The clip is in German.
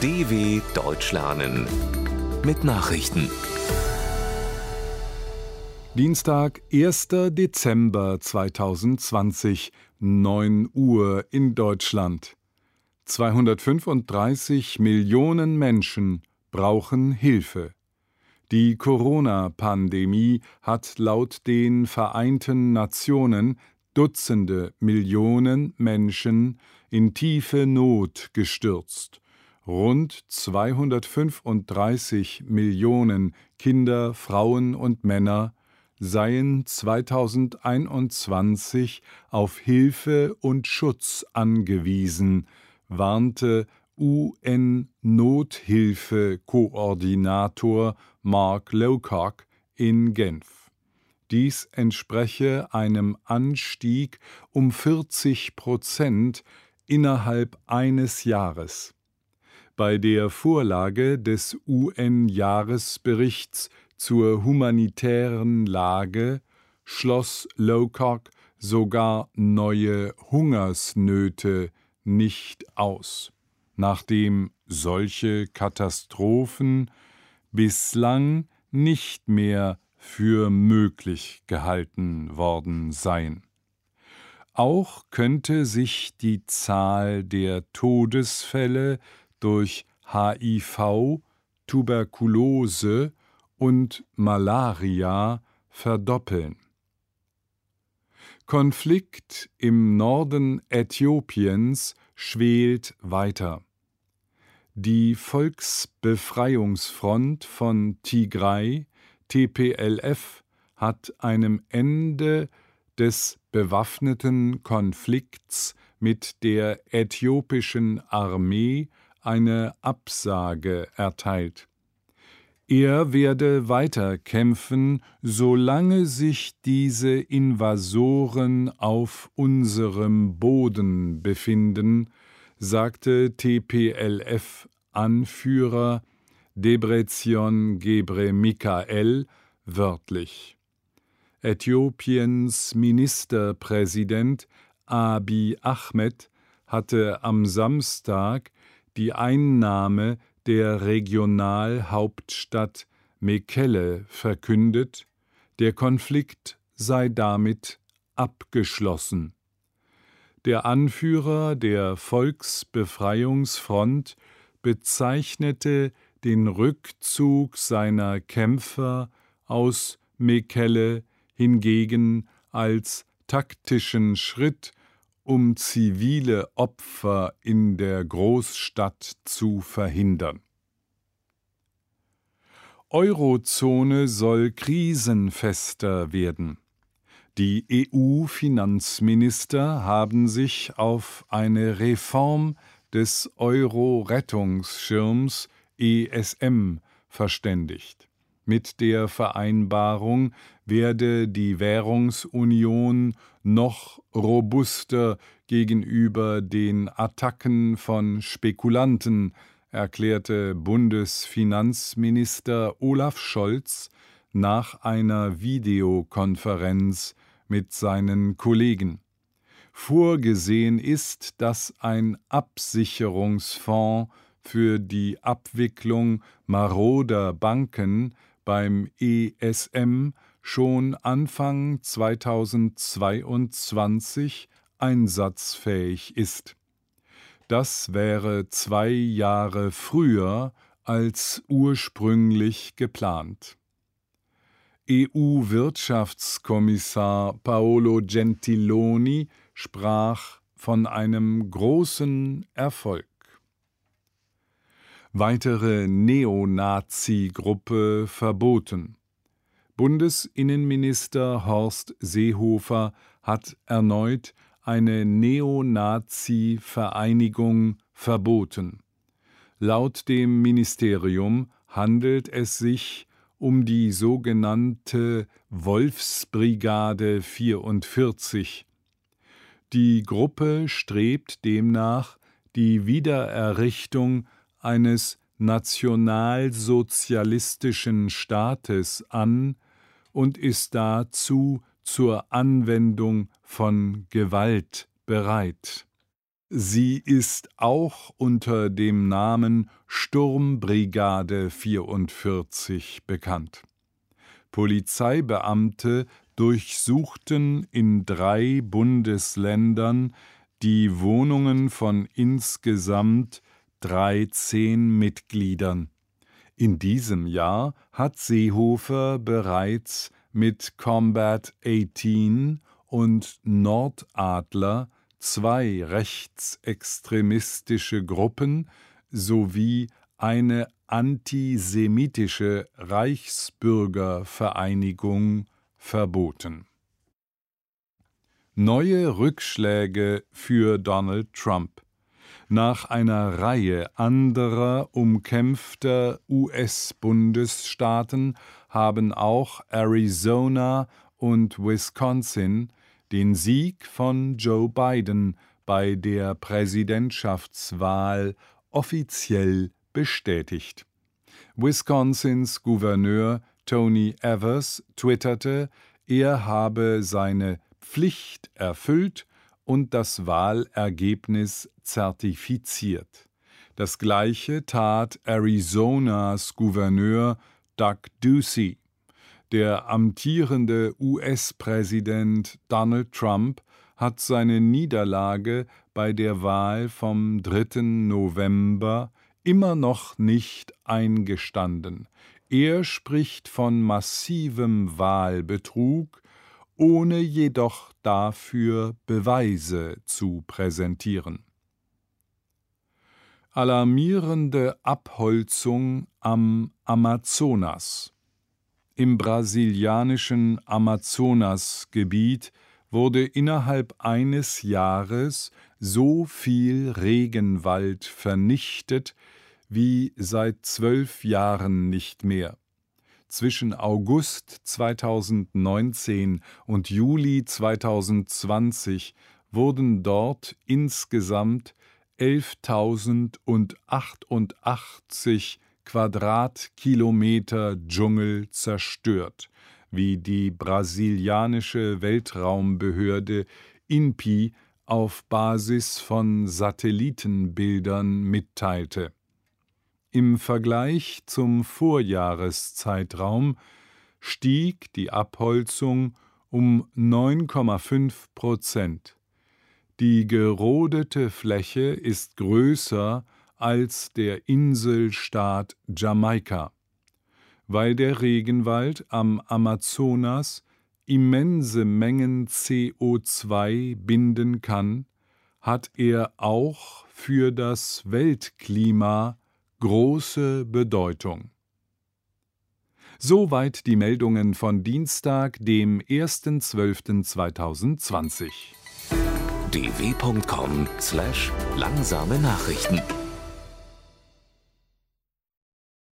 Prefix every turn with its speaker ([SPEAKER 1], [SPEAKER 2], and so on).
[SPEAKER 1] DW Deutsch lernen mit Nachrichten.
[SPEAKER 2] Dienstag, 1. Dezember 2020, 9 Uhr in Deutschland. 235 Millionen Menschen brauchen Hilfe. Die Corona-Pandemie hat laut den Vereinten Nationen Dutzende Millionen Menschen in tiefe Not gestürzt. Rund 235 Millionen Kinder, Frauen und Männer seien 2021 auf Hilfe und Schutz angewiesen, warnte UN-Nothilfe-Koordinator Mark Lowcock in Genf. Dies entspreche einem Anstieg um 40 Prozent innerhalb eines Jahres. Bei der Vorlage des UN-Jahresberichts zur humanitären Lage schloss Lowcock sogar neue Hungersnöte nicht aus, nachdem solche Katastrophen bislang nicht mehr für möglich gehalten worden seien. Auch könnte sich die Zahl der Todesfälle durch HIV, Tuberkulose und Malaria verdoppeln. Konflikt im Norden Äthiopiens schwelt weiter. Die Volksbefreiungsfront von Tigray, TPLF, hat einem Ende des bewaffneten Konflikts mit der äthiopischen Armee eine Absage erteilt. Er werde weiter kämpfen, solange sich diese Invasoren auf unserem Boden befinden, sagte TPLF-Anführer Debretsion Gebre Michael wörtlich. Äthiopiens Ministerpräsident Abiy Ahmed hatte am Samstag die Einnahme der Regionalhauptstadt Mekelle verkündet, der Konflikt sei damit abgeschlossen. Der Anführer der Volksbefreiungsfront bezeichnete den Rückzug seiner Kämpfer aus Mekelle hingegen als taktischen Schritt um zivile Opfer in der Großstadt zu verhindern. Eurozone soll krisenfester werden. Die EU-Finanzminister haben sich auf eine Reform des Euro-Rettungsschirms ESM verständigt. Mit der Vereinbarung werde die Währungsunion noch robuster gegenüber den Attacken von Spekulanten, erklärte Bundesfinanzminister Olaf Scholz nach einer Videokonferenz mit seinen Kollegen. Vorgesehen ist, dass ein Absicherungsfonds für die Abwicklung maroder Banken beim ESM schon Anfang 2022 einsatzfähig ist. Das wäre zwei Jahre früher als ursprünglich geplant. EU-Wirtschaftskommissar Paolo Gentiloni sprach von einem großen Erfolg weitere Neonazi-Gruppe verboten. Bundesinnenminister Horst Seehofer hat erneut eine Neonazi-Vereinigung verboten. Laut dem Ministerium handelt es sich um die sogenannte Wolfsbrigade 44. Die Gruppe strebt demnach die Wiedererrichtung eines nationalsozialistischen Staates an und ist dazu zur Anwendung von Gewalt bereit Sie ist auch unter dem Namen Sturmbrigade 44 bekannt. Polizeibeamte durchsuchten in drei Bundesländern die Wohnungen von insgesamt 13 Mitgliedern. In diesem Jahr hat Seehofer bereits mit Combat 18 und Nordadler zwei rechtsextremistische Gruppen sowie eine antisemitische Reichsbürgervereinigung verboten. Neue Rückschläge für Donald Trump. Nach einer Reihe anderer umkämpfter US-Bundesstaaten haben auch Arizona und Wisconsin den Sieg von Joe Biden bei der Präsidentschaftswahl offiziell bestätigt. Wisconsins Gouverneur Tony Evers twitterte, er habe seine Pflicht erfüllt und das Wahlergebnis zertifiziert. Das gleiche tat Arizonas Gouverneur Doug Ducey. Der amtierende US-Präsident Donald Trump hat seine Niederlage bei der Wahl vom 3. November immer noch nicht eingestanden. Er spricht von massivem Wahlbetrug, ohne jedoch dafür Beweise zu präsentieren. Alarmierende Abholzung am Amazonas im brasilianischen Amazonasgebiet wurde innerhalb eines Jahres so viel Regenwald vernichtet wie seit zwölf Jahren nicht mehr. Zwischen August 2019 und Juli 2020 wurden dort insgesamt 11.088 Quadratkilometer Dschungel zerstört, wie die brasilianische Weltraumbehörde INPI auf Basis von Satellitenbildern mitteilte. Im Vergleich zum Vorjahreszeitraum stieg die Abholzung um 9,5 Prozent. Die gerodete Fläche ist größer als der Inselstaat Jamaika, weil der Regenwald am Amazonas immense Mengen CO2 binden kann, hat er auch für das Weltklima große Bedeutung. Soweit die Meldungen von Dienstag, dem 1.12.2020.
[SPEAKER 1] dw.com/langsame Nachrichten